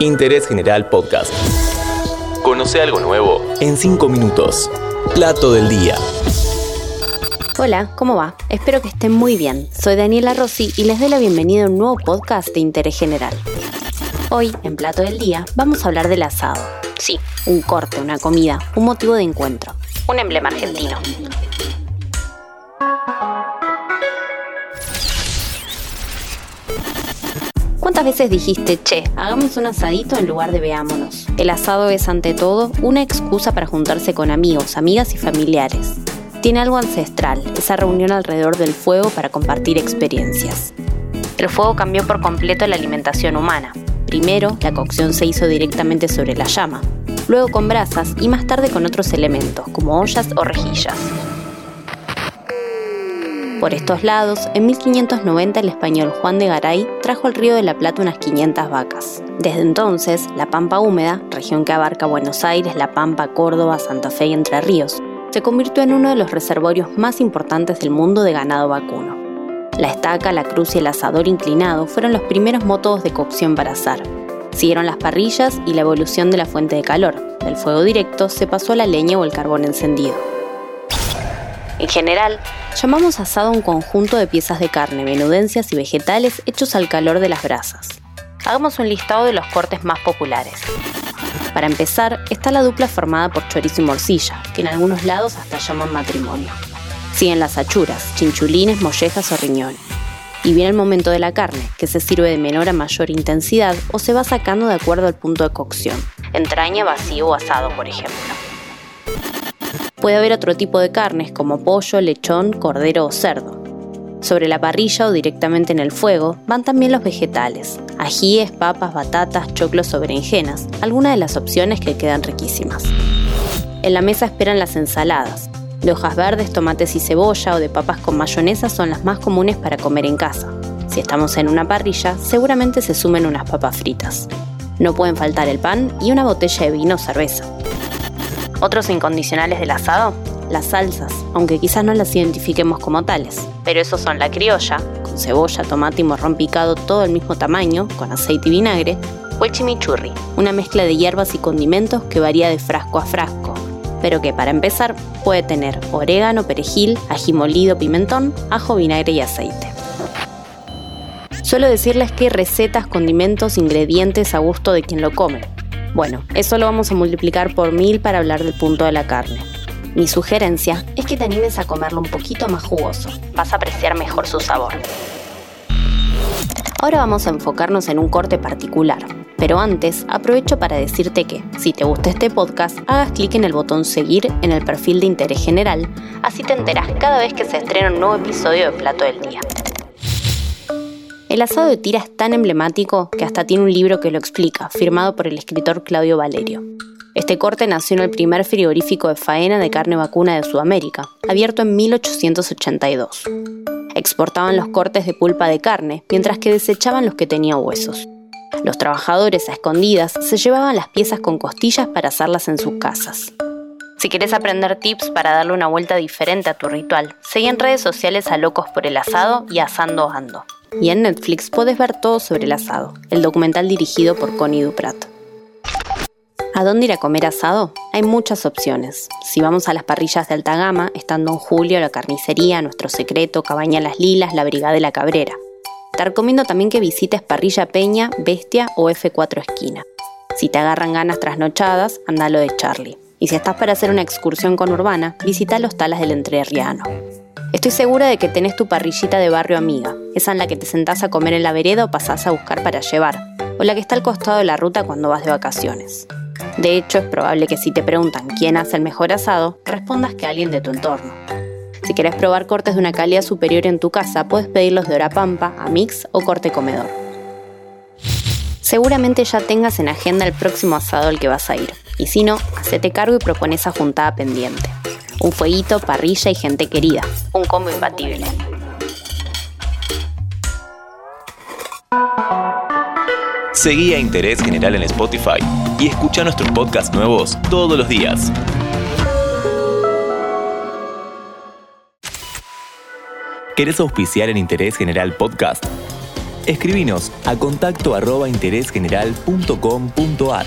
Interés General Podcast. Conoce algo nuevo en 5 minutos. Plato del día. Hola, ¿cómo va? Espero que estén muy bien. Soy Daniela Rossi y les doy la bienvenida a un nuevo podcast de Interés General. Hoy, en Plato del Día, vamos a hablar del asado. Sí, un corte, una comida, un motivo de encuentro. Un emblema argentino. ¿Cuántas veces dijiste, che, hagamos un asadito en lugar de veámonos? El asado es ante todo una excusa para juntarse con amigos, amigas y familiares. Tiene algo ancestral, esa reunión alrededor del fuego para compartir experiencias. El fuego cambió por completo la alimentación humana. Primero, la cocción se hizo directamente sobre la llama, luego con brasas y más tarde con otros elementos, como ollas o rejillas. Por estos lados, en 1590 el español Juan de Garay trajo al río de la Plata unas 500 vacas. Desde entonces, la Pampa Húmeda, región que abarca Buenos Aires, La Pampa, Córdoba, Santa Fe y Entre Ríos, se convirtió en uno de los reservorios más importantes del mundo de ganado vacuno. La estaca, la cruz y el asador inclinado fueron los primeros métodos de cocción para asar. Siguieron las parrillas y la evolución de la fuente de calor. Del fuego directo se pasó a la leña o el carbón encendido. En general, llamamos asado a un conjunto de piezas de carne, menudencias y vegetales hechos al calor de las brasas. Hagamos un listado de los cortes más populares. Para empezar, está la dupla formada por chorizo y morcilla, que en algunos lados hasta llaman matrimonio. Siguen las achuras, chinchulines, mollejas o riñones. Y viene el momento de la carne, que se sirve de menor a mayor intensidad o se va sacando de acuerdo al punto de cocción. Entraña, vacío o asado, por ejemplo. Puede haber otro tipo de carnes como pollo, lechón, cordero o cerdo. Sobre la parrilla o directamente en el fuego van también los vegetales, ajíes, papas, batatas, choclos o berenjenas, algunas de las opciones que quedan riquísimas. En la mesa esperan las ensaladas. De hojas verdes, tomates y cebolla o de papas con mayonesa son las más comunes para comer en casa. Si estamos en una parrilla, seguramente se sumen unas papas fritas. No pueden faltar el pan y una botella de vino o cerveza. Otros incondicionales del asado, las salsas, aunque quizás no las identifiquemos como tales. Pero esos son la criolla, con cebolla, tomate y morrón picado todo al mismo tamaño, con aceite y vinagre, o el chimichurri, una mezcla de hierbas y condimentos que varía de frasco a frasco, pero que para empezar puede tener orégano, perejil, ají molido, pimentón, ajo, vinagre y aceite. Suelo decirles que recetas, condimentos, ingredientes a gusto de quien lo come, bueno, eso lo vamos a multiplicar por mil para hablar del punto de la carne. Mi sugerencia es que te animes a comerlo un poquito más jugoso. Vas a apreciar mejor su sabor. Ahora vamos a enfocarnos en un corte particular. Pero antes, aprovecho para decirte que, si te gusta este podcast, hagas clic en el botón seguir en el perfil de interés general, así te enteras cada vez que se estrena un nuevo episodio de Plato del Día. El asado de tira es tan emblemático que hasta tiene un libro que lo explica, firmado por el escritor Claudio Valerio. Este corte nació en el primer frigorífico de faena de carne vacuna de Sudamérica, abierto en 1882. Exportaban los cortes de pulpa de carne, mientras que desechaban los que tenían huesos. Los trabajadores a escondidas se llevaban las piezas con costillas para asarlas en sus casas. Si quieres aprender tips para darle una vuelta diferente a tu ritual, seguí en redes sociales a Locos por el Asado y Asando Ando. Y en Netflix puedes ver todo sobre el asado, el documental dirigido por Connie Duprat. ¿A dónde ir a comer asado? Hay muchas opciones. Si vamos a las parrillas de alta gama, están Don Julio, la carnicería, Nuestro Secreto, Cabaña Las Lilas, la Brigada de la Cabrera. Te recomiendo también que visites Parrilla Peña, Bestia o F4 Esquina. Si te agarran ganas trasnochadas, anda lo de Charlie. Y si estás para hacer una excursión con Urbana, visita los talas del Entrerriano. Estoy segura de que tenés tu parrillita de barrio amiga, esa en la que te sentás a comer en la vereda o pasás a buscar para llevar, o la que está al costado de la ruta cuando vas de vacaciones. De hecho, es probable que si te preguntan quién hace el mejor asado, respondas que alguien de tu entorno. Si querés probar cortes de una calidad superior en tu casa, puedes pedirlos de hora pampa, a mix o corte comedor. Seguramente ya tengas en agenda el próximo asado al que vas a ir, y si no, hacete cargo y propone esa juntada pendiente un fueguito, parrilla y gente querida. Un combo imbatible. Seguí a Interés General en Spotify y escucha nuestros podcasts nuevos todos los días. ¿Querés auspiciar en Interés General Podcast? Escribinos a contacto arroba interésgeneral.com.ar.